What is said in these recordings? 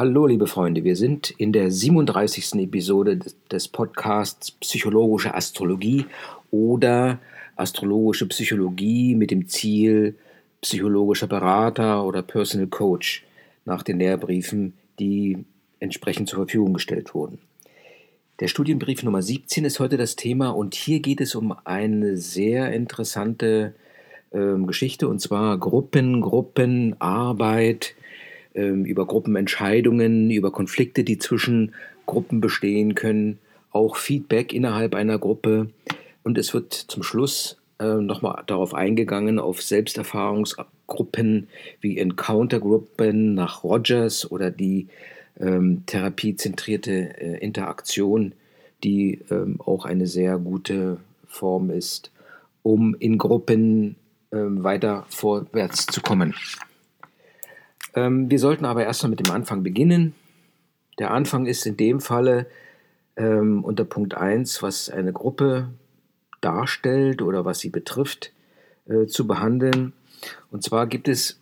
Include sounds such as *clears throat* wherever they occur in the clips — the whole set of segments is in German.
Hallo, liebe Freunde, wir sind in der 37. Episode des Podcasts Psychologische Astrologie oder Astrologische Psychologie mit dem Ziel psychologischer Berater oder Personal Coach nach den Lehrbriefen, die entsprechend zur Verfügung gestellt wurden. Der Studienbrief Nummer 17 ist heute das Thema und hier geht es um eine sehr interessante ähm, Geschichte und zwar Gruppen, Gruppenarbeit, ähm, über Gruppenentscheidungen, über Konflikte, die zwischen Gruppen bestehen können, auch Feedback innerhalb einer Gruppe und es wird zum Schluss äh, nochmal darauf eingegangen, auf Selbsterfahrungsgruppen wie Encounter-Gruppen nach Rogers oder die ähm, therapiezentrierte äh, Interaktion, die ähm, auch eine sehr gute Form ist, um in Gruppen ähm, weiter vorwärts zu kommen. Ähm, wir sollten aber erstmal mit dem Anfang beginnen. Der Anfang ist in dem Falle ähm, unter Punkt 1, was eine Gruppe darstellt oder was sie betrifft, äh, zu behandeln. Und zwar gibt es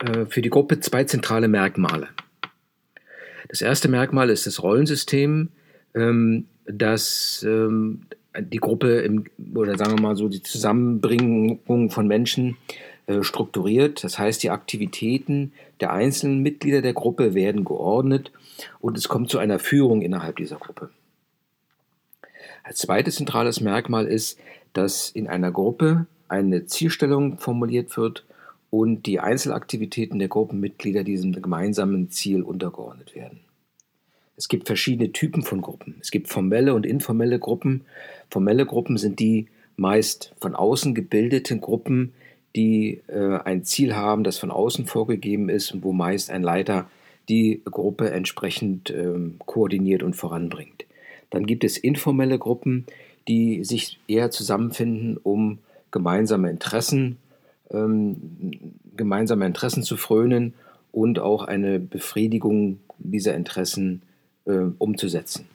äh, für die Gruppe zwei zentrale Merkmale. Das erste Merkmal ist das Rollensystem, ähm, das ähm, die Gruppe im, oder sagen wir mal so die Zusammenbringung von Menschen strukturiert. Das heißt, die Aktivitäten der einzelnen Mitglieder der Gruppe werden geordnet und es kommt zu einer Führung innerhalb dieser Gruppe. Als zweites zentrales Merkmal ist, dass in einer Gruppe eine Zielstellung formuliert wird und die Einzelaktivitäten der Gruppenmitglieder diesem gemeinsamen Ziel untergeordnet werden. Es gibt verschiedene Typen von Gruppen. Es gibt formelle und informelle Gruppen. Formelle Gruppen sind die meist von außen gebildeten Gruppen, die äh, ein Ziel haben, das von außen vorgegeben ist und wo meist ein Leiter die Gruppe entsprechend ähm, koordiniert und voranbringt. Dann gibt es informelle Gruppen, die sich eher zusammenfinden, um gemeinsame Interessen ähm, gemeinsame Interessen zu frönen und auch eine Befriedigung dieser Interessen äh, umzusetzen.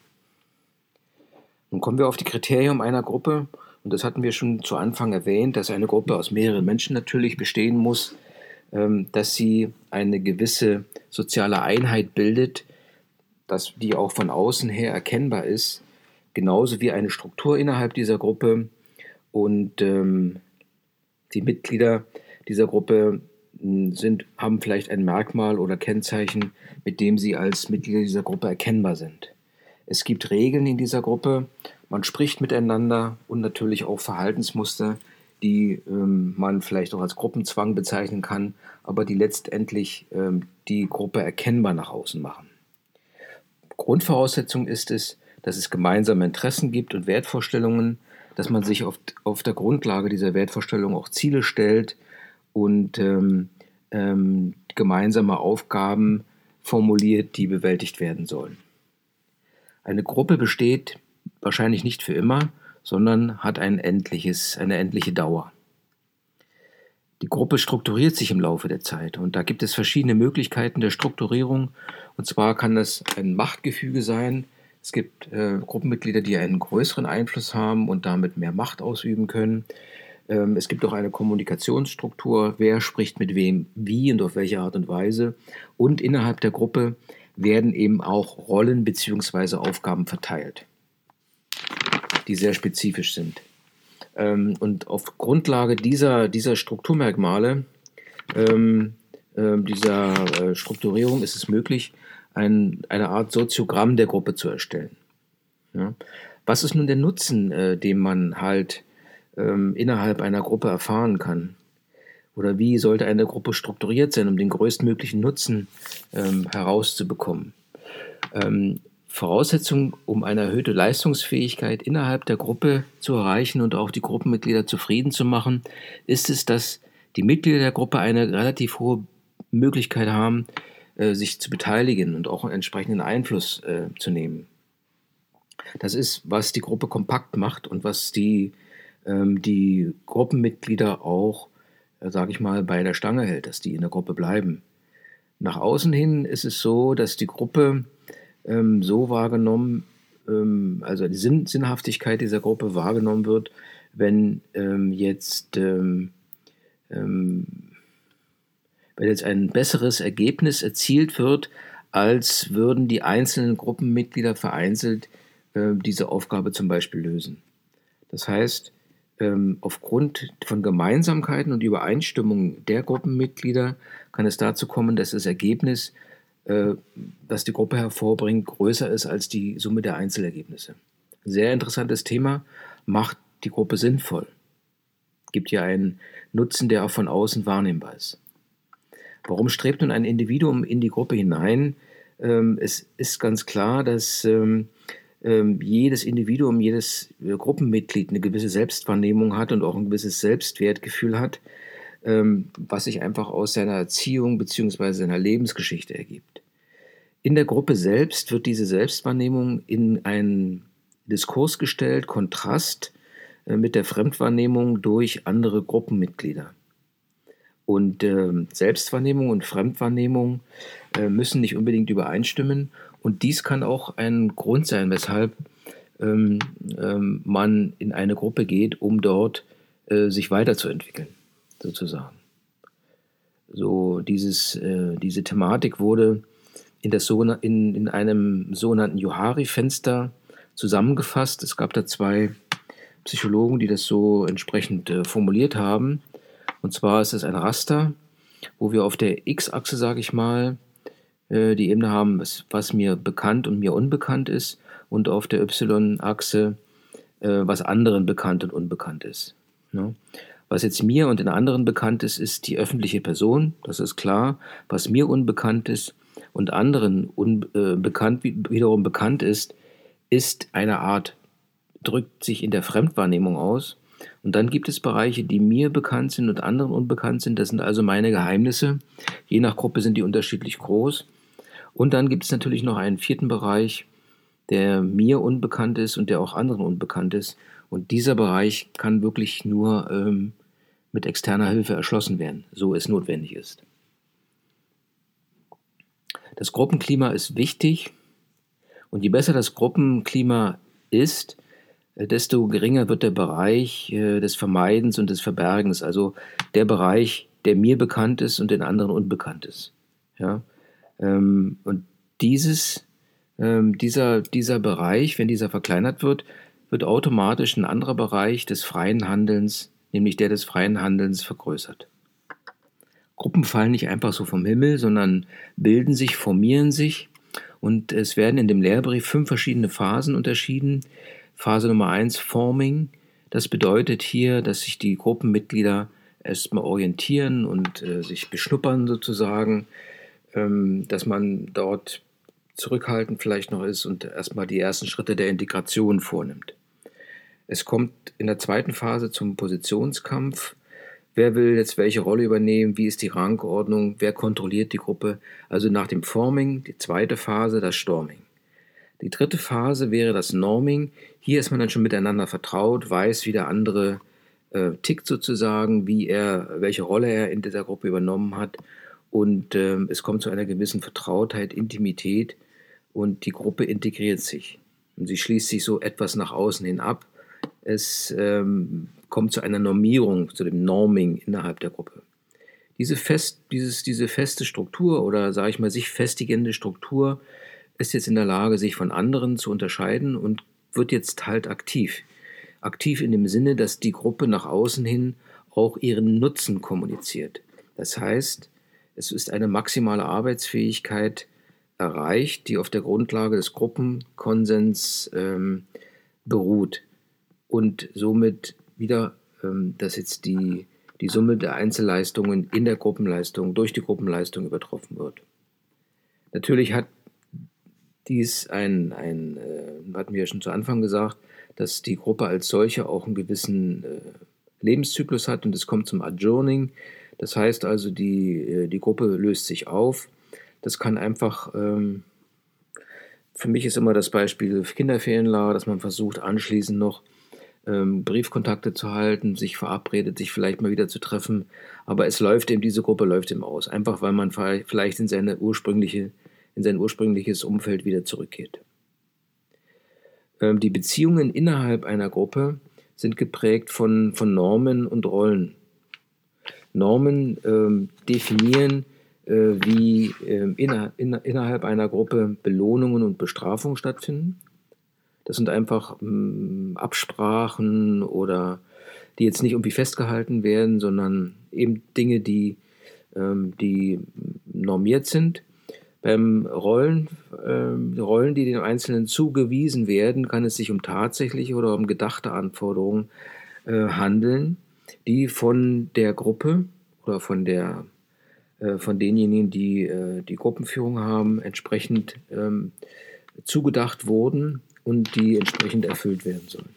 Nun kommen wir auf die Kriterien einer Gruppe und das hatten wir schon zu Anfang erwähnt, dass eine Gruppe aus mehreren Menschen natürlich bestehen muss, ähm, dass sie eine gewisse soziale Einheit bildet, dass die auch von außen her erkennbar ist, genauso wie eine Struktur innerhalb dieser Gruppe und ähm, die Mitglieder dieser Gruppe hm, sind, haben vielleicht ein Merkmal oder Kennzeichen, mit dem sie als Mitglieder dieser Gruppe erkennbar sind. Es gibt Regeln in dieser Gruppe, man spricht miteinander und natürlich auch Verhaltensmuster, die ähm, man vielleicht auch als Gruppenzwang bezeichnen kann, aber die letztendlich ähm, die Gruppe erkennbar nach außen machen. Grundvoraussetzung ist es, dass es gemeinsame Interessen gibt und Wertvorstellungen, dass man sich auf, auf der Grundlage dieser Wertvorstellungen auch Ziele stellt und ähm, ähm, gemeinsame Aufgaben formuliert, die bewältigt werden sollen. Eine Gruppe besteht wahrscheinlich nicht für immer, sondern hat ein endliches, eine endliche Dauer. Die Gruppe strukturiert sich im Laufe der Zeit und da gibt es verschiedene Möglichkeiten der Strukturierung. Und zwar kann das ein Machtgefüge sein, es gibt äh, Gruppenmitglieder, die einen größeren Einfluss haben und damit mehr Macht ausüben können. Ähm, es gibt auch eine Kommunikationsstruktur, wer spricht mit wem, wie und auf welche Art und Weise. Und innerhalb der Gruppe werden eben auch Rollen bzw. Aufgaben verteilt, die sehr spezifisch sind. Ähm, und auf Grundlage dieser, dieser Strukturmerkmale, ähm, äh, dieser äh, Strukturierung ist es möglich, ein, eine Art Soziogramm der Gruppe zu erstellen. Ja. Was ist nun der Nutzen, äh, den man halt ähm, innerhalb einer Gruppe erfahren kann? Oder wie sollte eine Gruppe strukturiert sein, um den größtmöglichen Nutzen ähm, herauszubekommen? Ähm, Voraussetzung, um eine erhöhte Leistungsfähigkeit innerhalb der Gruppe zu erreichen und auch die Gruppenmitglieder zufrieden zu machen, ist es, dass die Mitglieder der Gruppe eine relativ hohe Möglichkeit haben, äh, sich zu beteiligen und auch einen entsprechenden Einfluss äh, zu nehmen. Das ist, was die Gruppe kompakt macht und was die, ähm, die Gruppenmitglieder auch, äh, sage ich mal, bei der Stange hält, dass die in der Gruppe bleiben. Nach außen hin ist es so, dass die Gruppe ähm, so wahrgenommen, ähm, also die Sinn Sinnhaftigkeit dieser Gruppe wahrgenommen wird, wenn ähm, jetzt ähm, ähm, wenn jetzt ein besseres Ergebnis erzielt wird, als würden die einzelnen Gruppenmitglieder vereinzelt äh, diese Aufgabe zum Beispiel lösen. Das heißt, ähm, aufgrund von Gemeinsamkeiten und Übereinstimmung der Gruppenmitglieder kann es dazu kommen, dass das Ergebnis, äh, das die Gruppe hervorbringt, größer ist als die Summe der Einzelergebnisse. Sehr interessantes Thema, macht die Gruppe sinnvoll. Gibt ja einen Nutzen, der auch von außen wahrnehmbar ist. Warum strebt nun ein Individuum in die Gruppe hinein? Ähm, es ist ganz klar, dass ähm, ähm, jedes Individuum, jedes äh, Gruppenmitglied eine gewisse Selbstwahrnehmung hat und auch ein gewisses Selbstwertgefühl hat, was sich einfach aus seiner Erziehung bzw. seiner Lebensgeschichte ergibt. In der Gruppe selbst wird diese Selbstwahrnehmung in einen Diskurs gestellt, Kontrast äh, mit der Fremdwahrnehmung durch andere Gruppenmitglieder. Und äh, Selbstwahrnehmung und Fremdwahrnehmung äh, müssen nicht unbedingt übereinstimmen. Und dies kann auch ein Grund sein, weshalb ähm, ähm, man in eine Gruppe geht, um dort äh, sich weiterzuentwickeln, sozusagen. So dieses, äh, diese Thematik wurde in, das in, in einem sogenannten Johari-Fenster zusammengefasst. Es gab da zwei Psychologen, die das so entsprechend äh, formuliert haben. Und zwar ist es ein Raster, wo wir auf der X-Achse, sage ich mal, äh, die Ebene haben, was, was, mir bekannt und mir unbekannt ist, und auf der Y-Achse, äh, was anderen bekannt und unbekannt ist. Ne? Was jetzt mir und den anderen bekannt ist, ist die öffentliche Person, das ist klar. Was mir unbekannt ist und anderen unbekannt, äh, wiederum bekannt ist, ist eine Art, drückt sich in der Fremdwahrnehmung aus. Und dann gibt es Bereiche, die mir bekannt sind und anderen unbekannt sind. Das sind also meine Geheimnisse. Je nach Gruppe sind die unterschiedlich groß. Und dann gibt es natürlich noch einen vierten Bereich, der mir unbekannt ist und der auch anderen unbekannt ist. Und dieser Bereich kann wirklich nur ähm, mit externer Hilfe erschlossen werden, so es notwendig ist. Das Gruppenklima ist wichtig und je besser das Gruppenklima ist, äh, desto geringer wird der Bereich äh, des Vermeidens und des Verbergens, also der Bereich, der mir bekannt ist und den anderen unbekannt ist. Ja? Ähm, und dieses, ähm, dieser, dieser Bereich, wenn dieser verkleinert wird, wird automatisch ein anderer Bereich des freien Handelns, nämlich der des freien Handelns, vergrößert. Gruppen fallen nicht einfach so vom Himmel, sondern bilden sich, formieren sich und es werden in dem Lehrbrief fünf verschiedene Phasen unterschieden, Phase Nummer eins Forming. Das bedeutet hier, dass sich die Gruppenmitglieder erstmal orientieren und äh, sich beschnuppern sozusagen, ähm, dass man dort zurückhaltend vielleicht noch ist und erstmal die ersten Schritte der Integration vornimmt. Es kommt in der zweiten Phase zum Positionskampf. Wer will jetzt welche Rolle übernehmen? Wie ist die Rangordnung? Wer kontrolliert die Gruppe? Also nach dem Forming, die zweite Phase, das Storming. Die dritte Phase wäre das Norming. Hier ist man dann schon miteinander vertraut, weiß, wie der andere äh, tickt sozusagen, wie er, welche Rolle er in dieser Gruppe übernommen hat. Und äh, es kommt zu einer gewissen Vertrautheit, Intimität und die Gruppe integriert sich. Und sie schließt sich so etwas nach außen hin ab. Es ähm, kommt zu einer Normierung, zu dem Norming innerhalb der Gruppe. Diese, fest, dieses, diese feste Struktur oder sage ich mal sich festigende Struktur ist jetzt in der Lage, sich von anderen zu unterscheiden und wird jetzt halt aktiv. Aktiv in dem Sinne, dass die Gruppe nach außen hin auch ihren Nutzen kommuniziert. Das heißt, es ist eine maximale Arbeitsfähigkeit erreicht, die auf der Grundlage des Gruppenkonsens ähm, beruht und somit wieder, ähm, dass jetzt die, die Summe der Einzelleistungen in der Gruppenleistung durch die Gruppenleistung übertroffen wird. Natürlich hat dies ein, ein äh, hatten wir ja schon zu Anfang gesagt, dass die Gruppe als solche auch einen gewissen äh, Lebenszyklus hat und es kommt zum Adjourning. Das heißt also, die, äh, die Gruppe löst sich auf. Das kann einfach, ähm, für mich ist immer das Beispiel Kinderferienlager, dass man versucht, anschließend noch ähm, Briefkontakte zu halten, sich verabredet, sich vielleicht mal wieder zu treffen. Aber es läuft eben, diese Gruppe läuft eben aus. Einfach weil man vielleicht in seine ursprüngliche in sein ursprüngliches Umfeld wieder zurückkehrt. Ähm, die Beziehungen innerhalb einer Gruppe sind geprägt von, von Normen und Rollen. Normen ähm, definieren, äh, wie äh, inner, inner, innerhalb einer Gruppe Belohnungen und Bestrafungen stattfinden. Das sind einfach mh, mm, Absprachen oder die jetzt nicht irgendwie festgehalten werden, sondern eben Dinge, die, ähm, die normiert sind. Beim Rollen, äh, Rollen, die den Einzelnen zugewiesen werden, kann es sich um tatsächliche oder um gedachte Anforderungen äh, handeln, die von der Gruppe oder von der äh, von denjenigen, die äh, die Gruppenführung haben, entsprechend ähm, zugedacht wurden und die entsprechend erfüllt werden sollen.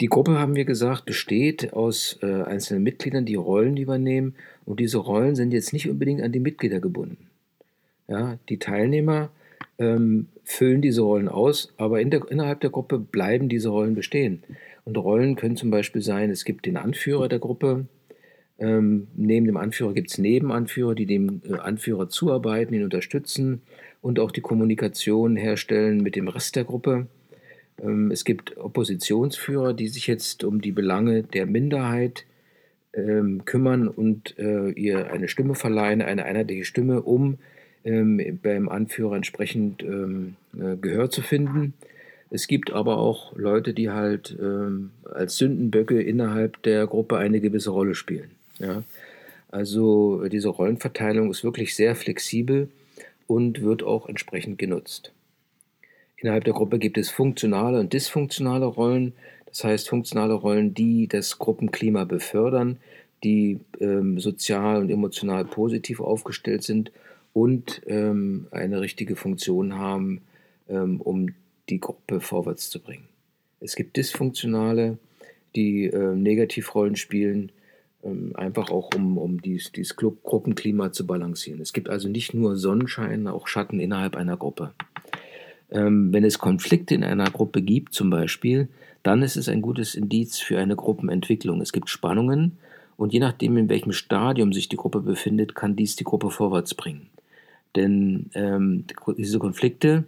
Die Gruppe, haben wir gesagt, besteht aus äh, einzelnen Mitgliedern, die Rollen übernehmen. Und diese Rollen sind jetzt nicht unbedingt an die Mitglieder gebunden. Ja, die Teilnehmer ähm, füllen diese Rollen aus, aber in der, innerhalb der Gruppe bleiben diese Rollen bestehen. Und Rollen können zum Beispiel sein, es gibt den Anführer der Gruppe, ähm, neben dem Anführer gibt es Nebenanführer, die dem äh, Anführer zuarbeiten, ihn unterstützen und auch die Kommunikation herstellen mit dem Rest der Gruppe. Ähm, es gibt Oppositionsführer, die sich jetzt um die Belange der Minderheit ähm, kümmern und äh, ihr eine Stimme verleihen, eine einheitliche Stimme, um ähm, beim Anführer entsprechend ähm, äh, Gehör zu finden. Es gibt aber auch Leute, die halt ähm, als Sündenböcke innerhalb der Gruppe eine gewisse Rolle spielen. Ja? Also diese Rollenverteilung ist wirklich sehr flexibel und wird auch entsprechend genutzt. Innerhalb der Gruppe gibt es funktionale und dysfunktionale Rollen. Das heißt, funktionale Rollen, die das Gruppenklima befördern, die ähm, sozial und emotional positiv aufgestellt sind und ähm, eine richtige Funktion haben, ähm, um die Gruppe vorwärts zu bringen. Es gibt dysfunktionale, die äh, Negativrollen spielen, einfach auch um, um dieses, dieses Gruppenklima zu balancieren. Es gibt also nicht nur Sonnenschein, auch Schatten innerhalb einer Gruppe. Ähm, wenn es Konflikte in einer Gruppe gibt, zum Beispiel, dann ist es ein gutes Indiz für eine Gruppenentwicklung. Es gibt Spannungen und je nachdem, in welchem Stadium sich die Gruppe befindet, kann dies die Gruppe vorwärts bringen. Denn ähm, diese Konflikte,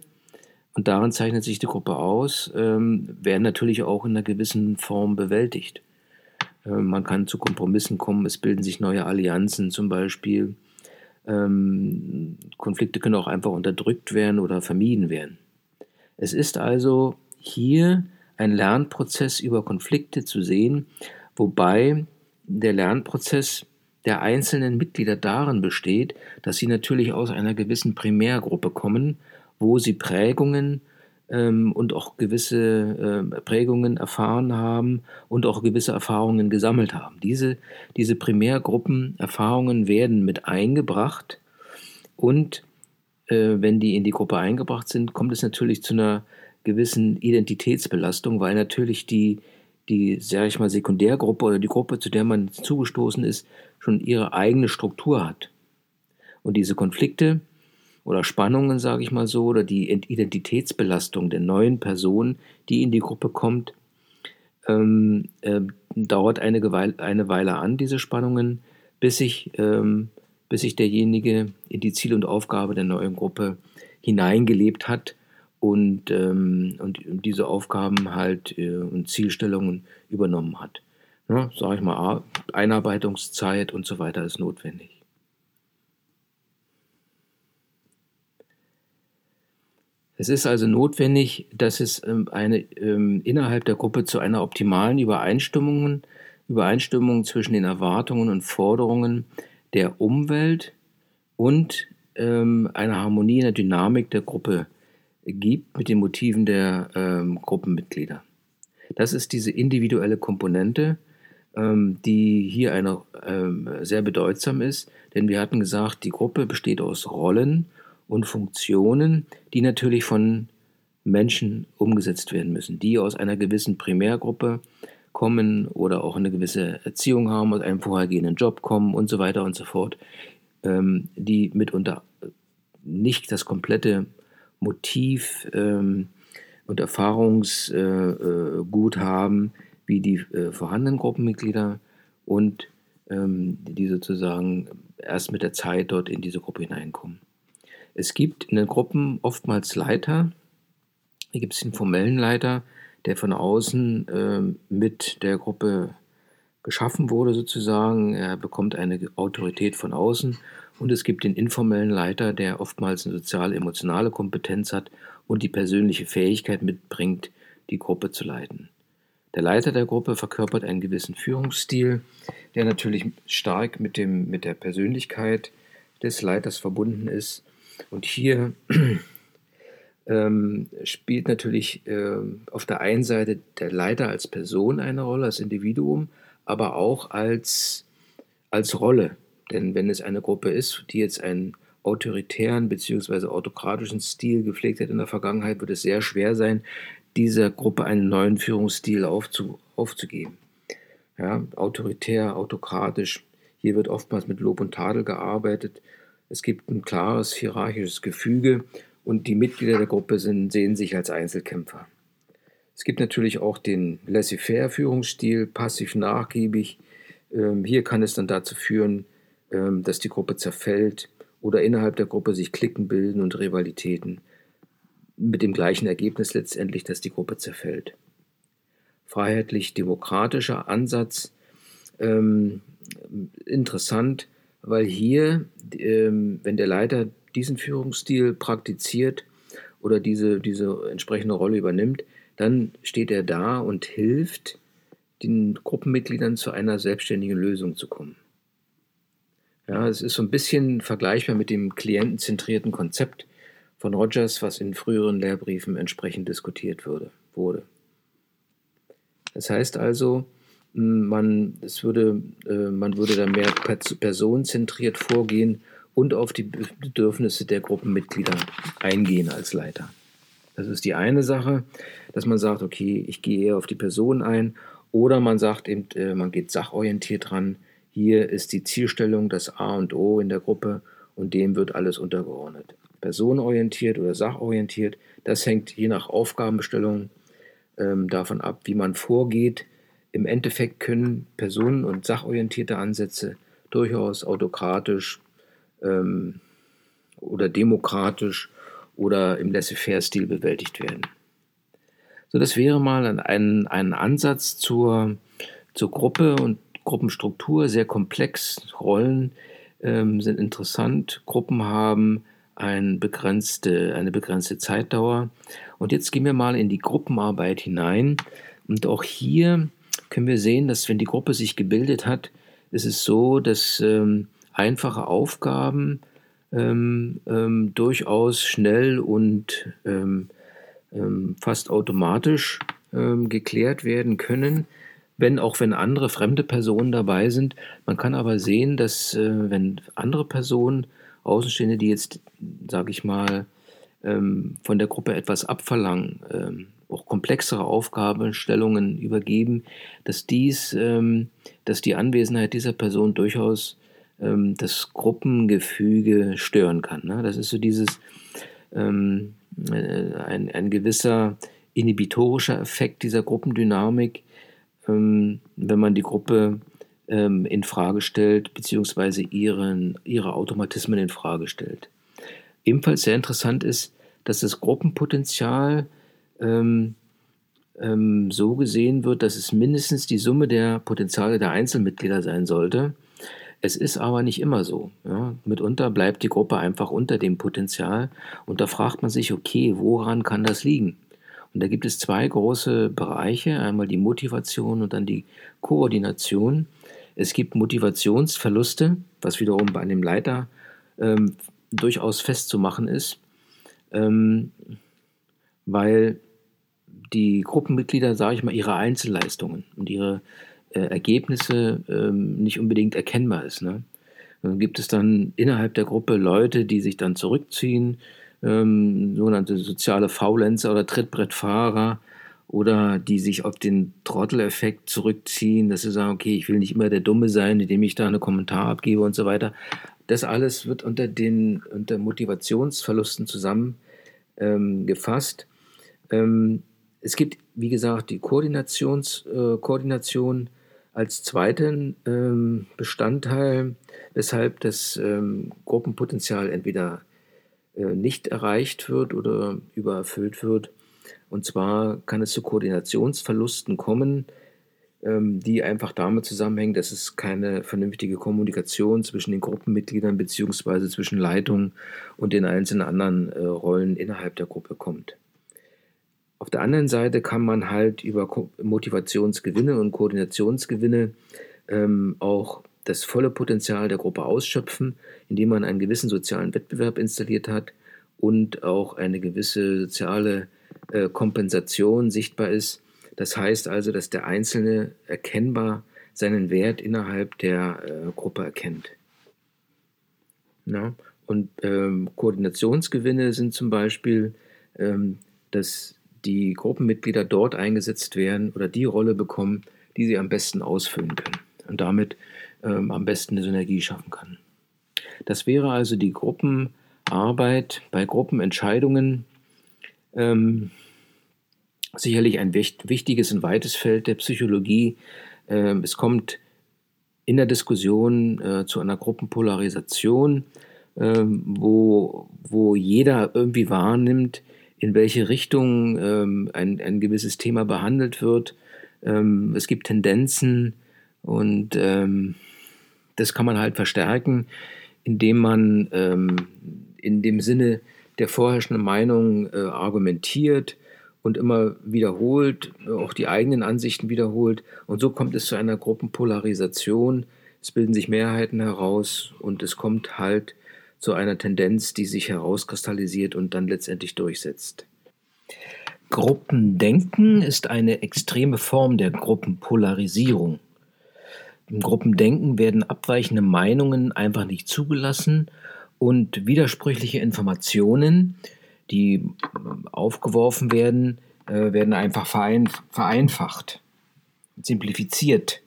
und darin zeichnet sich die Gruppe aus, ähm, werden natürlich auch in einer gewissen Form bewältigt. Ähm, man kann zu Kompromissen kommen, es bilden sich neue Allianzen zum Beispiel. Ähm, Konflikte können auch einfach unterdrückt werden oder vermieden werden. Es ist also hier ein Lernprozess über Konflikte zu sehen, wobei der Lernprozess der einzelnen Mitglieder darin besteht, dass sie natürlich aus einer gewissen Primärgruppe kommen, wo sie Prägungen ähm, und auch gewisse äh, Prägungen erfahren haben und auch gewisse Erfahrungen gesammelt haben. Diese, diese Primärgruppenerfahrungen werden mit eingebracht und äh, wenn die in die Gruppe eingebracht sind, kommt es natürlich zu einer gewissen Identitätsbelastung, weil natürlich die, die, sag ich mal, Sekundärgruppe oder die Gruppe, zu der man zugestoßen ist, schon ihre eigene Struktur hat. Und diese Konflikte oder Spannungen, sage ich mal so, oder die Identitätsbelastung der neuen Person, die in die Gruppe kommt, ähm, äh, dauert eine, eine Weile an, diese Spannungen, bis sich ähm, bis sich derjenige in die Ziel und Aufgabe der neuen Gruppe hineingelebt hat und, ähm, und diese Aufgaben halt äh, und Zielstellungen übernommen hat. Ja, sag ich mal, Einarbeitungszeit und so weiter ist notwendig. Es ist also notwendig, dass es ähm, eine, ähm, innerhalb der Gruppe zu einer optimalen Übereinstimmung, Übereinstimmung zwischen den Erwartungen und Forderungen der Umwelt und ähm, eine Harmonie in der Dynamik der Gruppe gibt mit den Motiven der Gruppenmitglieder. Das ist diese individuelle Komponente, die hier eine, sehr bedeutsam ist, denn wir hatten gesagt, die Gruppe besteht aus Rollen und Funktionen, die natürlich von Menschen umgesetzt werden müssen, die aus einer gewissen Primärgruppe kommen oder auch eine gewisse Erziehung haben, aus einem vorhergehenden Job kommen und so weiter und so fort, ähm, die mitunter nicht das komplette Motiv ähm, und Erfahrungsgut äh, äh, haben wie die äh, vorhandenen Gruppenmitglieder und ähm, die sozusagen erst mit der Zeit dort in diese Gruppe hineinkommen. Es gibt in den Gruppen oftmals Leiter. Hier gibt es den formellen Leiter, der von außen äh, mit der Gruppe geschaffen wurde sozusagen. Er bekommt eine Autorität von außen und es gibt den informellen Leiter, der oftmals eine sozial-emotionale Kompetenz hat und die persönliche Fähigkeit mitbringt, die Gruppe zu leiten. Der Leiter der Gruppe verkörpert einen gewissen Führungsstil, der natürlich stark mit, dem, mit der Persönlichkeit des Leiters verbunden ist. Und hier *clears throat* ähm, spielt natürlich äh, auf der einen Seite der Leiter als Person eine Rolle, als Individuum, aber auch als, als Rolle. Denn wenn es eine Gruppe ist, die jetzt einen autoritären bzw. autokratischen Stil gepflegt hat in der Vergangenheit, wird es sehr schwer sein, dieser Gruppe einen neuen Führungsstil aufzu, aufzugeben. Ja, autoritär, autokratisch, hier wird oftmals mit Lob und Tadel gearbeitet. Es gibt ein klares hierarchisches Gefüge und die Mitglieder der Gruppe sind, sehen sich als Einzelkämpfer. Es gibt natürlich auch den Laissez-faire-Führungsstil, passiv nachgiebig. Ähm, hier kann es dann dazu führen, ähm, dass die Gruppe zerfällt oder innerhalb der Gruppe sich Klicken bilden und Rivalitäten mit dem gleichen Ergebnis letztendlich, dass die Gruppe zerfällt. Freiheitlich-demokratischer Ansatz, ähm, interessant, weil hier, ähm, wenn der Leiter diesen Führungsstil praktiziert oder diese, diese entsprechende Rolle übernimmt, dann steht er da und hilft den Gruppenmitgliedern zu einer selbstständigen Lösung zu kommen. Ja, es ist so ein bisschen vergleichbar mit dem klientenzentrierten Konzept, von Rogers, was in früheren Lehrbriefen entsprechend diskutiert wurde. Das heißt also, man, es würde, äh, man würde da mehr personenzentriert vorgehen und auf die Bedürfnisse der Gruppenmitglieder eingehen als Leiter. Das ist die eine Sache, dass man sagt, okay, ich gehe eher auf die Person ein, oder man sagt eben, äh, man geht sachorientiert ran. Hier ist die Zielstellung das A und O in der Gruppe und dem wird alles untergeordnet personenorientiert oder sachorientiert. Das hängt je nach Aufgabenbestellung ähm, davon ab, wie man vorgeht. Im Endeffekt können personen- und sachorientierte Ansätze durchaus autokratisch ähm, oder demokratisch oder im Laissez-faire-Stil bewältigt werden. So, das wäre mal ein, ein Ansatz zur, zur Gruppe und Gruppenstruktur, sehr komplex. Rollen ähm, sind interessant. Gruppen haben ein begrenzte, eine begrenzte Zeitdauer. Und jetzt gehen wir mal in die Gruppenarbeit hinein. Und auch hier können wir sehen, dass wenn die Gruppe sich gebildet hat, ist es so, dass ähm, einfache Aufgaben ähm, ähm, durchaus schnell und ähm, ähm, fast automatisch ähm, geklärt werden können, wenn auch wenn andere fremde Personen dabei sind. Man kann aber sehen, dass äh, wenn andere Personen Außenstehende, die jetzt, sage ich mal, ähm, von der Gruppe etwas abverlangen, ähm, auch komplexere Aufgabenstellungen übergeben, dass dies, ähm, dass die Anwesenheit dieser Person durchaus ähm, das Gruppengefüge stören kann. Ne? Das ist so dieses ähm, äh, ein, ein gewisser inhibitorischer Effekt dieser Gruppendynamik, ähm, wenn man die Gruppe in Frage stellt, beziehungsweise ihren, ihre Automatismen in Frage stellt. Ebenfalls sehr interessant ist, dass das Gruppenpotenzial ähm, ähm, so gesehen wird, dass es mindestens die Summe der Potenziale der Einzelmitglieder sein sollte. Es ist aber nicht immer so. Ja. Mitunter bleibt die Gruppe einfach unter dem Potenzial und da fragt man sich, okay, woran kann das liegen? Und da gibt es zwei große Bereiche, einmal die Motivation und dann die Koordination. Es gibt Motivationsverluste, was wiederum bei einem Leiter ähm, durchaus festzumachen ist, ähm, weil die Gruppenmitglieder, sage ich mal, ihre Einzelleistungen und ihre äh, Ergebnisse ähm, nicht unbedingt erkennbar ist. Ne? Dann gibt es dann innerhalb der Gruppe Leute, die sich dann zurückziehen, ähm, sogenannte soziale Faulenzer oder Trittbrettfahrer, oder die sich auf den Trotteleffekt zurückziehen, dass sie sagen, okay, ich will nicht immer der Dumme sein, indem ich da einen Kommentar abgebe und so weiter. Das alles wird unter den unter Motivationsverlusten zusammengefasst. Ähm, ähm, es gibt, wie gesagt, die Koordinations, äh, Koordination als zweiten ähm, Bestandteil, weshalb das ähm, Gruppenpotenzial entweder äh, nicht erreicht wird oder übererfüllt wird. Und zwar kann es zu Koordinationsverlusten kommen, die einfach damit zusammenhängen, dass es keine vernünftige Kommunikation zwischen den Gruppenmitgliedern beziehungsweise zwischen Leitung und den einzelnen anderen äh, Rollen innerhalb der Gruppe kommt. Auf der anderen Seite kann man halt über Motivationsgewinne und Koordinationsgewinne ähm, auch das volle Potenzial der Gruppe ausschöpfen, indem man einen gewissen sozialen Wettbewerb installiert hat und auch eine gewisse soziale äh, Kompensation sichtbar ist. Das heißt also, dass der Einzelne erkennbar seinen Wert innerhalb der äh, Gruppe erkennt. Ja? Und ähm, Koordinationsgewinne sind zum Beispiel, ähm, dass die Gruppenmitglieder dort eingesetzt werden oder die Rolle bekommen, die sie am besten ausfüllen können und damit ähm, am besten eine Synergie schaffen kann. Das wäre also die Gruppenarbeit bei Gruppenentscheidungen ähm, sicherlich ein wichtiges und weites Feld der Psychologie. Ähm, es kommt in der Diskussion äh, zu einer Gruppenpolarisation, ähm, wo, wo jeder irgendwie wahrnimmt, in welche Richtung ähm, ein, ein gewisses Thema behandelt wird. Es gibt Tendenzen und das kann man halt verstärken, indem man in dem Sinne der vorherrschenden Meinung äh, argumentiert und immer wiederholt, auch die eigenen Ansichten wiederholt. Und so kommt es zu einer Gruppenpolarisation. Es bilden sich Mehrheiten heraus und es kommt halt zu einer Tendenz, die sich herauskristallisiert und dann letztendlich durchsetzt. Gruppendenken ist eine extreme Form der Gruppenpolarisierung. Im Gruppendenken werden abweichende Meinungen einfach nicht zugelassen und widersprüchliche Informationen, die aufgeworfen werden, äh, werden einfach vereinfacht, simplifiziert.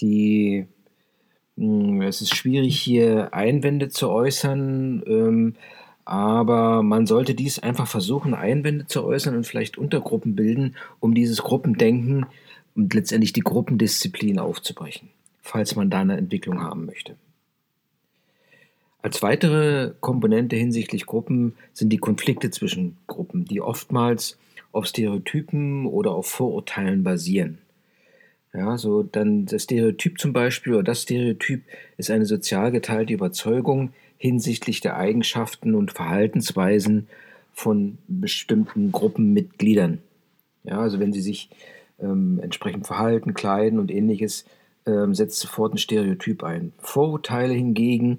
Die, hm, es ist schwierig, hier Einwände zu äußern, ähm, aber man sollte dies einfach versuchen, Einwände zu äußern und vielleicht Untergruppen bilden, um dieses Gruppendenken und letztendlich die Gruppendisziplin aufzubrechen, falls man da eine Entwicklung haben möchte. Als weitere Komponente hinsichtlich Gruppen sind die Konflikte zwischen Gruppen, die oftmals auf Stereotypen oder auf Vorurteilen basieren. Ja, so dann das Stereotyp zum Beispiel oder das Stereotyp ist eine sozial geteilte Überzeugung hinsichtlich der Eigenschaften und Verhaltensweisen von bestimmten Gruppenmitgliedern. Ja, also wenn sie sich ähm, entsprechend verhalten, kleiden und ähnliches, ähm, setzt sofort ein Stereotyp ein. Vorurteile hingegen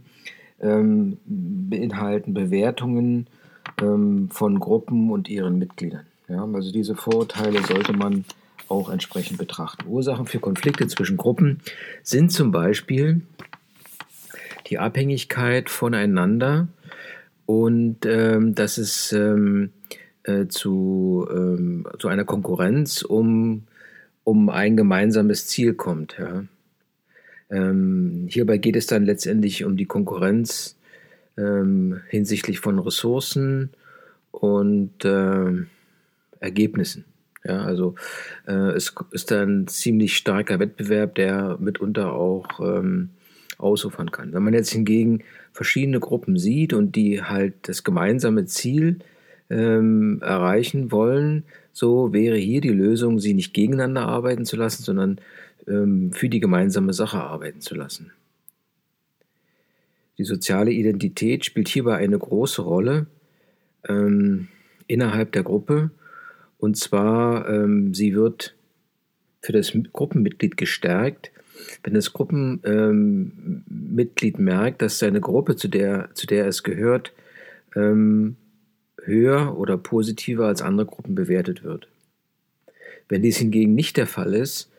ähm, beinhalten Bewertungen ähm, von Gruppen und ihren Mitgliedern. Ja, also diese Vorurteile sollte man auch entsprechend betrachten. Ursachen für Konflikte zwischen Gruppen sind zum Beispiel die Abhängigkeit voneinander und ähm, dass es ähm, äh, zu, ähm, zu einer Konkurrenz um, um ein gemeinsames Ziel kommt. Ja. Ähm, hierbei geht es dann letztendlich um die Konkurrenz ähm, hinsichtlich von Ressourcen und äh, Ergebnissen. Ja, also äh, es ist dann ziemlich starker Wettbewerb, der mitunter auch ähm, ausufern kann. Wenn man jetzt hingegen verschiedene Gruppen sieht und die halt das gemeinsame Ziel ähm, erreichen wollen, so wäre hier die Lösung, sie nicht gegeneinander arbeiten zu lassen, sondern für die gemeinsame Sache arbeiten zu lassen. Die soziale Identität spielt hierbei eine große Rolle ähm, innerhalb der Gruppe und zwar ähm, sie wird für das Gruppenmitglied gestärkt, wenn das Gruppenmitglied ähm, merkt, dass seine Gruppe, zu der, zu der es gehört, ähm, höher oder positiver als andere Gruppen bewertet wird. Wenn dies hingegen nicht der Fall ist,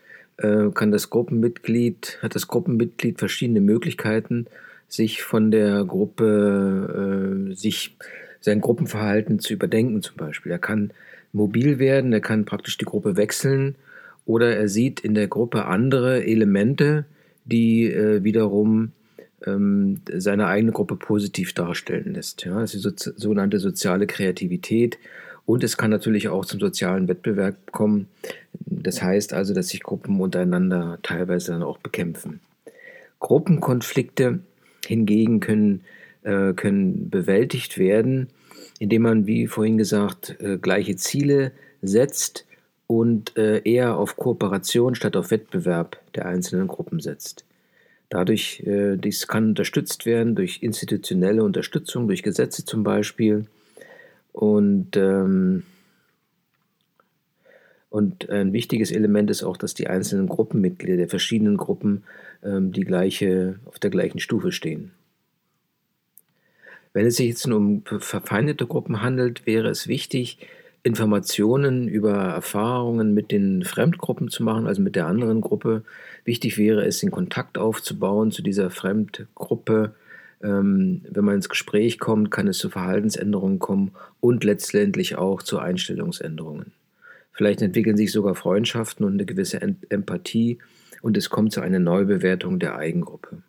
kann das Gruppenmitglied, hat das Gruppenmitglied verschiedene Möglichkeiten, sich von der Gruppe, äh, sich sein Gruppenverhalten zu überdenken zum Beispiel. Er kann mobil werden, er kann praktisch die Gruppe wechseln oder er sieht in der Gruppe andere Elemente, die äh, wiederum ähm, seine eigene Gruppe positiv darstellen lässt. Ja, das ist die so, sogenannte soziale Kreativität. Und es kann natürlich auch zum sozialen Wettbewerb kommen. Das heißt also, dass sich Gruppen untereinander teilweise dann auch bekämpfen. Gruppenkonflikte hingegen können, äh, können bewältigt werden, indem man, wie vorhin gesagt, äh, gleiche Ziele setzt und äh, eher auf Kooperation statt auf Wettbewerb der einzelnen Gruppen setzt. Dadurch, äh, dies kann unterstützt werden durch institutionelle Unterstützung, durch Gesetze zum Beispiel. Und, ähm, und ein wichtiges Element ist auch, dass die einzelnen Gruppenmitglieder der verschiedenen Gruppen ähm, die gleiche, auf der gleichen Stufe stehen. Wenn es sich jetzt um verfeindete Gruppen handelt, wäre es wichtig, Informationen über Erfahrungen mit den Fremdgruppen zu machen, also mit der anderen Gruppe. Wichtig wäre es, den Kontakt aufzubauen zu dieser Fremdgruppe. Ähm, wenn man ins Gespräch kommt, kann es zu Verhaltensänderungen kommen und letztendlich auch zu Einstellungsänderungen. Vielleicht entwickeln sich sogar Freundschaften und eine gewisse Empathie und es kommt zu einer Neubewertung der Eigengruppe.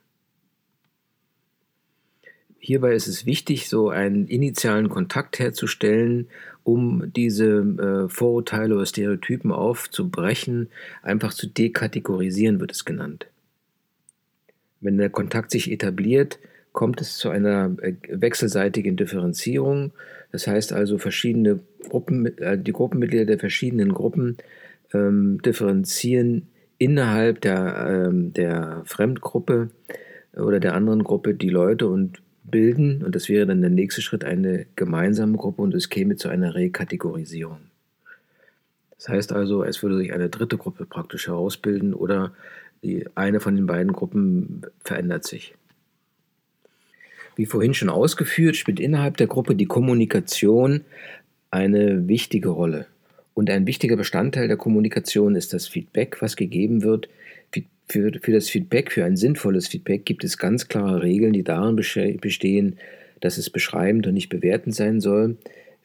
Hierbei ist es wichtig, so einen initialen Kontakt herzustellen, um diese äh, Vorurteile oder Stereotypen aufzubrechen, einfach zu dekategorisieren wird es genannt. Wenn der Kontakt sich etabliert, kommt es zu einer äh, wechselseitigen Differenzierung. Das heißt also, verschiedene Gruppen, äh, die Gruppenmitglieder der verschiedenen Gruppen ähm, differenzieren innerhalb der, ähm, der Fremdgruppe oder der anderen Gruppe die Leute und bilden und das wäre dann der nächste Schritt eine gemeinsame Gruppe und es käme zu einer Rekategorisierung. Das heißt also, es würde sich eine dritte Gruppe praktisch herausbilden oder die, eine von den beiden Gruppen verändert sich. Wie vorhin schon ausgeführt, spielt innerhalb der Gruppe die Kommunikation eine wichtige Rolle. Und ein wichtiger Bestandteil der Kommunikation ist das Feedback, was gegeben wird, für, für das Feedback, für ein sinnvolles Feedback gibt es ganz klare Regeln, die darin bestehen, dass es beschreibend und nicht bewertend sein soll.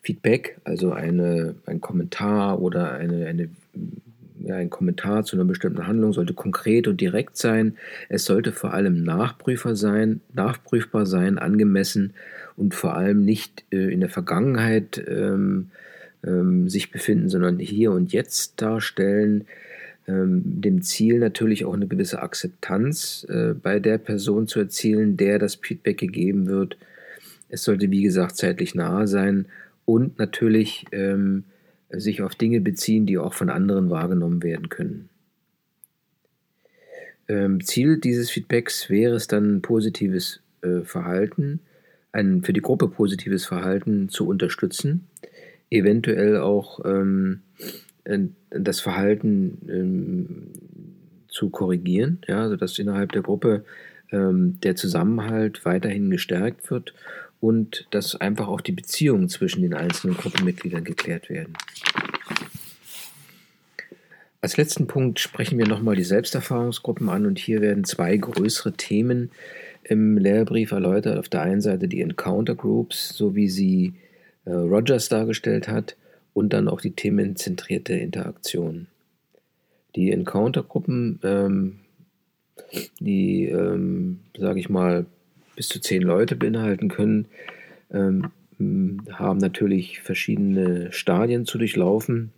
Feedback, also eine, ein Kommentar oder eine, eine, ein Kommentar zu einer bestimmten Handlung, sollte konkret und direkt sein. Es sollte vor allem nachprüfbar sein, nachprüfbar sein, angemessen und vor allem nicht äh, in der Vergangenheit ähm, ähm, sich befinden, sondern hier und jetzt darstellen ähm, dem Ziel natürlich auch eine gewisse Akzeptanz äh, bei der Person zu erzielen, der das Feedback gegeben wird. Es sollte, wie gesagt, zeitlich nahe sein und natürlich ähm, sich auf Dinge beziehen, die auch von anderen wahrgenommen werden können. Ähm, Ziel dieses Feedbacks wäre es dann, positives äh, Verhalten, ein für die Gruppe positives Verhalten zu unterstützen, eventuell auch ähm, äh, das Verhalten ähm, zu korrigieren, ja, sodass innerhalb der Gruppe der Zusammenhalt weiterhin gestärkt wird und dass einfach auch die Beziehungen zwischen den einzelnen Gruppenmitgliedern geklärt werden. Als letzten Punkt sprechen wir nochmal die Selbsterfahrungsgruppen an und hier werden zwei größere Themen im Lehrbrief erläutert. Auf der einen Seite die Encounter Groups, so wie sie äh, Rogers dargestellt hat, und dann auch die themenzentrierte Interaktion. Die Encounter-Gruppen, ähm, die, ähm, sage ich mal, bis zu zehn Leute beinhalten können, ähm, haben natürlich verschiedene Stadien zu durchlaufen.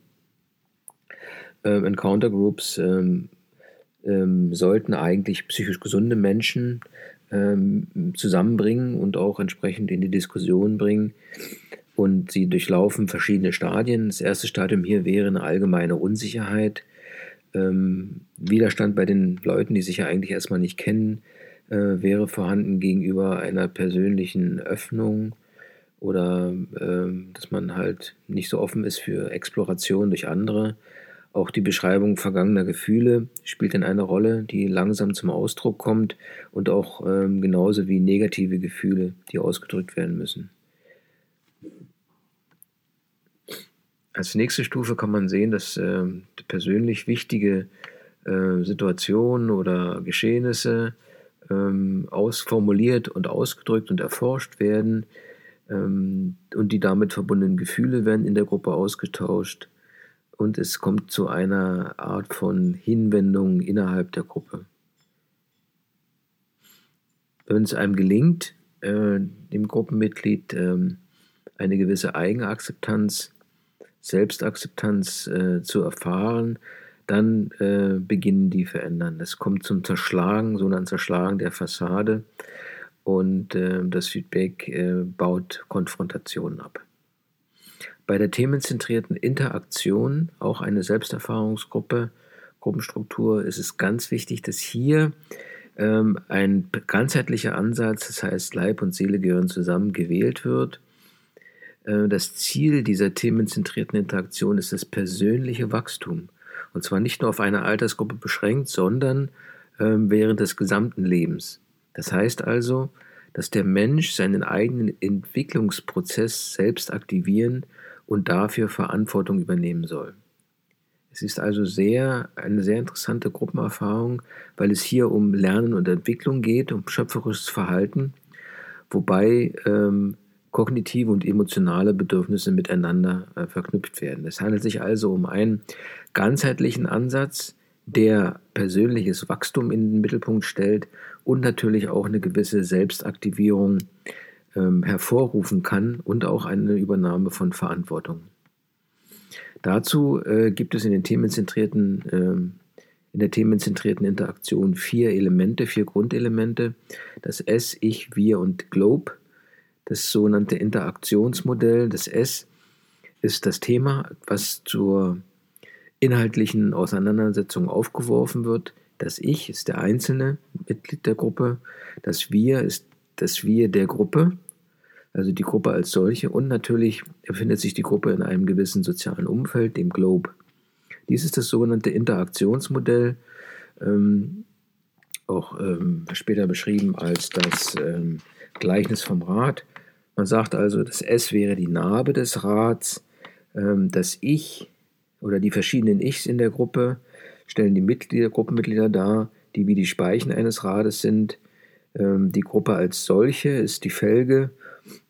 Ähm, Encounter Groups ähm, ähm, sollten eigentlich psychisch gesunde Menschen zusammenbringen und auch entsprechend in die Diskussion bringen und sie durchlaufen verschiedene Stadien. Das erste Stadium hier wäre eine allgemeine Unsicherheit, ähm, Widerstand bei den Leuten, die sich ja eigentlich erstmal nicht kennen, äh, wäre vorhanden gegenüber einer persönlichen Öffnung oder äh, dass man halt nicht so offen ist für Exploration durch andere. Auch die Beschreibung vergangener Gefühle spielt dann eine Rolle, die langsam zum Ausdruck kommt und auch ähm, genauso wie negative Gefühle, die ausgedrückt werden müssen. Als nächste Stufe kann man sehen, dass äh, persönlich wichtige äh, Situationen oder Geschehnisse ähm, ausformuliert und ausgedrückt und erforscht werden ähm, und die damit verbundenen Gefühle werden in der Gruppe ausgetauscht und es kommt zu einer Art von Hinwendung innerhalb der Gruppe. Wenn es einem gelingt, äh, dem Gruppenmitglied äh, eine gewisse Eigenakzeptanz Selbstakzeptanz äh, zu erfahren, dann äh, beginnen die verändern. Es kommt zum Zerschlagen, sogenannten Zerschlagen der Fassade und äh, das Feedback äh, baut Konfrontationen ab. Bei der themenzentrierten Interaktion, auch eine Selbsterfahrungsgruppe, Gruppenstruktur, ist es ganz wichtig, dass hier ähm, ein ganzheitlicher Ansatz, das heißt Leib und Seele gehören zusammen, gewählt wird. Äh, das Ziel dieser themenzentrierten Interaktion ist das persönliche Wachstum. Und zwar nicht nur auf eine Altersgruppe beschränkt, sondern ähm, während des gesamten Lebens. Das heißt also, dass der Mensch seinen eigenen Entwicklungsprozess selbst aktivieren und dafür Verantwortung übernehmen soll. Es ist also sehr, eine sehr interessante Gruppenerfahrung, weil es hier um Lernen und Entwicklung geht, um schöpferisches Verhalten, wobei ähm, kognitive und emotionale Bedürfnisse miteinander äh, verknüpft werden. Es handelt sich also um einen ganzheitlichen Ansatz, der persönliches Wachstum in den Mittelpunkt stellt und natürlich auch eine gewisse Selbstaktivierung ähm, hervorrufen kann und auch eine Übernahme von Verantwortung. Dazu äh, gibt es in den themenzentrierten ähm, in der themenzentrierten Interaktion vier Elemente, vier Grundelemente. Das S, Ich, Wir und Globe. Das sogenannte Interaktionsmodell. Das S ist das Thema, was zur inhaltlichen Auseinandersetzung aufgeworfen wird. Das Ich ist der einzelne Mitglied der Gruppe. Das Wir ist das Wir der Gruppe, also die Gruppe als solche. Und natürlich befindet sich die Gruppe in einem gewissen sozialen Umfeld, dem Globe. Dies ist das sogenannte Interaktionsmodell, ähm, auch ähm, später beschrieben als das ähm, Gleichnis vom Rad. Man sagt also, das S wäre die Narbe des Rads, ähm, das Ich oder die verschiedenen Ichs in der Gruppe stellen die Mitglieder, Gruppenmitglieder dar, die wie die Speichen eines Rades sind. Ähm, die Gruppe als solche ist die Felge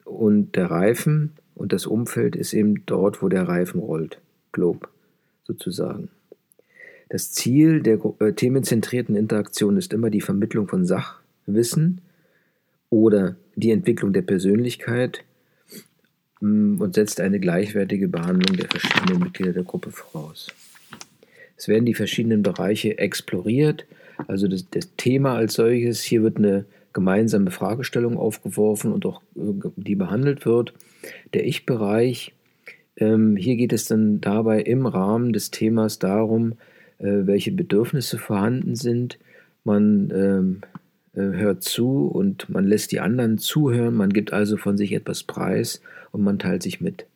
und der Reifen und das Umfeld ist eben dort, wo der Reifen rollt. Globe sozusagen. Das Ziel der äh, themenzentrierten Interaktion ist immer die Vermittlung von Sachwissen oder die Entwicklung der Persönlichkeit Mm, und setzt eine gleichwertige Behandlung der verschiedenen Mitglieder der Gruppe voraus. Es werden die verschiedenen Bereiche exploriert, also das, das Thema als solches. Hier wird eine gemeinsame Fragestellung aufgeworfen und auch äh, die behandelt wird. Der Ich-Bereich, ähm, hier geht es dann dabei im Rahmen des Themas darum, äh, welche Bedürfnisse vorhanden sind. Man ähm, äh, hört zu und man lässt die anderen zuhören, man gibt also von sich etwas preis und man teilt sich mit.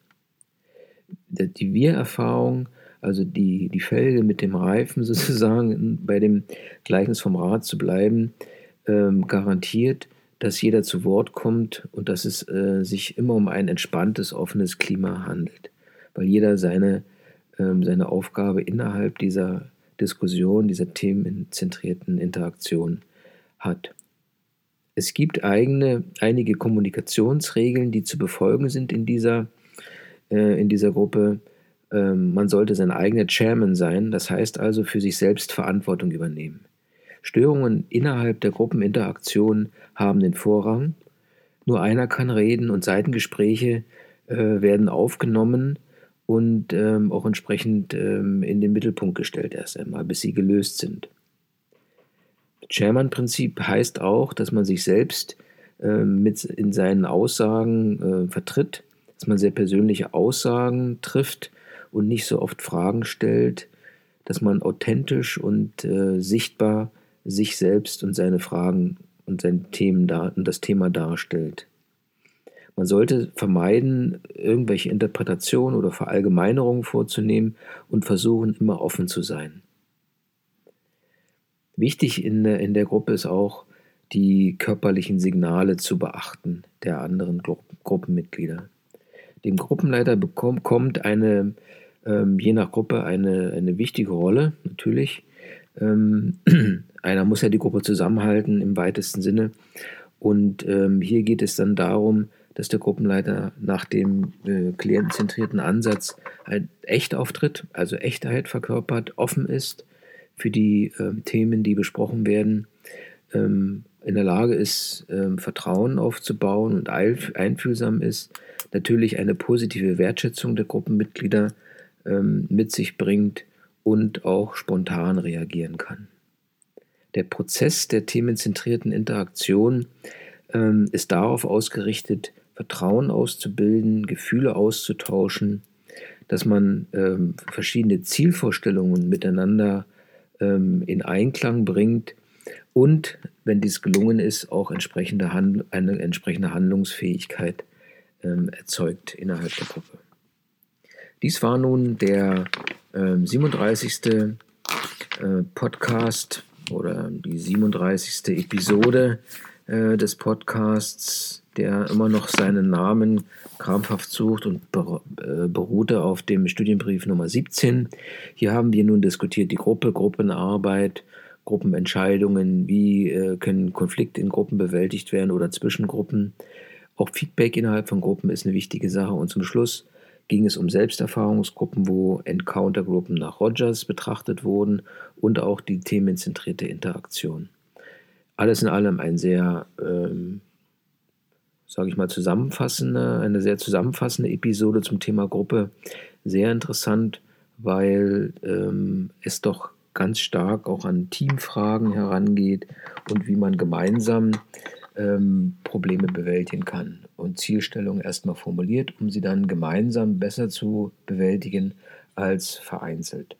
Die Wir-Erfahrung, also die, die Felge mit dem Reifen *laughs* sozusagen, bei dem Gleichnis vom Rad zu bleiben, ähm, garantiert, dass jeder zu Wort kommt und dass es äh, sich immer um ein entspanntes, offenes Klima handelt, weil jeder seine, ähm, seine Aufgabe innerhalb dieser Diskussion, dieser themenzentrierten Interaktion hat. Es gibt eigene, einige Kommunikationsregeln, die zu befolgen sind in dieser, äh, in dieser Gruppe. Ähm, man sollte sein eigener Chairman sein, das heißt also für sich selbst Verantwortung übernehmen. Störungen innerhalb der Gruppeninteraktion haben den Vorrang. Nur einer kann reden und Seitengespräche äh, werden aufgenommen und ähm, auch entsprechend ähm, in den Mittelpunkt gestellt erst einmal, bis sie gelöst sind. Chairman-Prinzip heißt auch, dass man sich selbst äh, mit in seinen Aussagen äh, vertritt, dass man sehr persönliche Aussagen trifft und nicht so oft Fragen stellt, dass man authentisch und äh, sichtbar sich selbst und seine Fragen und sein Themen da, und das Thema darstellt. Man sollte vermeiden, irgendwelche Interpretationen oder Verallgemeinerungen vorzunehmen und versuchen, immer offen zu sein. Wichtig in der, in der Gruppe ist auch, die körperlichen Signale zu beachten der anderen Gru Gruppenmitglieder. Dem Gruppenleiter bekommt, kommt eine, ähm, je nach Gruppe eine, eine wichtige Rolle, natürlich. Ähm, *clears throat* einer muss ja die Gruppe zusammenhalten im weitesten Sinne. Und ähm, hier geht es dann darum, dass der Gruppenleiter nach dem äh, klientenzentrierten Ansatz halt echt auftritt, also Echtheit verkörpert, offen ist, für die äh, Themen, die besprochen werden, ähm, in der Lage ist, ähm, Vertrauen aufzubauen und einfühlsam ist, natürlich eine positive Wertschätzung der Gruppenmitglieder ähm, mit sich bringt und auch spontan reagieren kann. Der Prozess der themenzentrierten Interaktion ähm, ist darauf ausgerichtet, Vertrauen auszubilden, Gefühle auszutauschen dass man ähm, verschiedene Zielvorstellungen miteinander ähm, in Einklang bringt und, wenn dies gelungen ist, auch entsprechende Hand eine entsprechende Handlungsfähigkeit ähm, erzeugt innerhalb der Gruppe. Dies war nun der 37. Ähm, äh, Podcast oder die 37. Episode äh, des Podcasts, der immer noch seinen Namen krampfhaft sucht und äh, beruhte auf dem Studienbrief Nummer 17. Hier haben wir nun diskutiert die Gruppe, Gruppenarbeit, Gruppenentscheidungen, wie äh, können Konflikte in Gruppen bewältigt werden oder zwischen Gruppen. Auch Feedback innerhalb von Gruppen ist eine wichtige Sache. Und zum Schluss ging es um Selbsterfahrungsgruppen, wo Encountergruppen nach Rogers betrachtet wurden und auch die themenzentrierte Interaktion. Alles in allem ein sehr, ähm, sage ich mal, zusammenfassende, eine sehr zusammenfassende Episode zum Thema Gruppe. Sehr interessant, weil ähm, es doch ganz stark auch an Teamfragen herangeht und wie man gemeinsam ähm, Probleme bewältigen kann und Zielstellungen erstmal formuliert, um sie dann gemeinsam besser zu bewältigen als vereinzelt.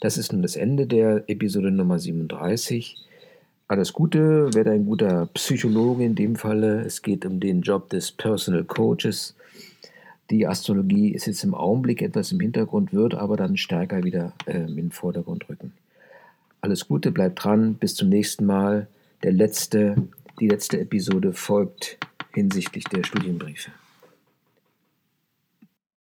Das ist nun das Ende der Episode Nummer 37. Alles Gute, werde ein guter Psychologe in dem Falle. Es geht um den Job des Personal Coaches. Die Astrologie ist jetzt im Augenblick etwas im Hintergrund, wird aber dann stärker wieder äh, in den Vordergrund rücken. Alles Gute, bleibt dran, bis zum nächsten Mal. Der letzte, die letzte Episode folgt hinsichtlich der Studienbriefe.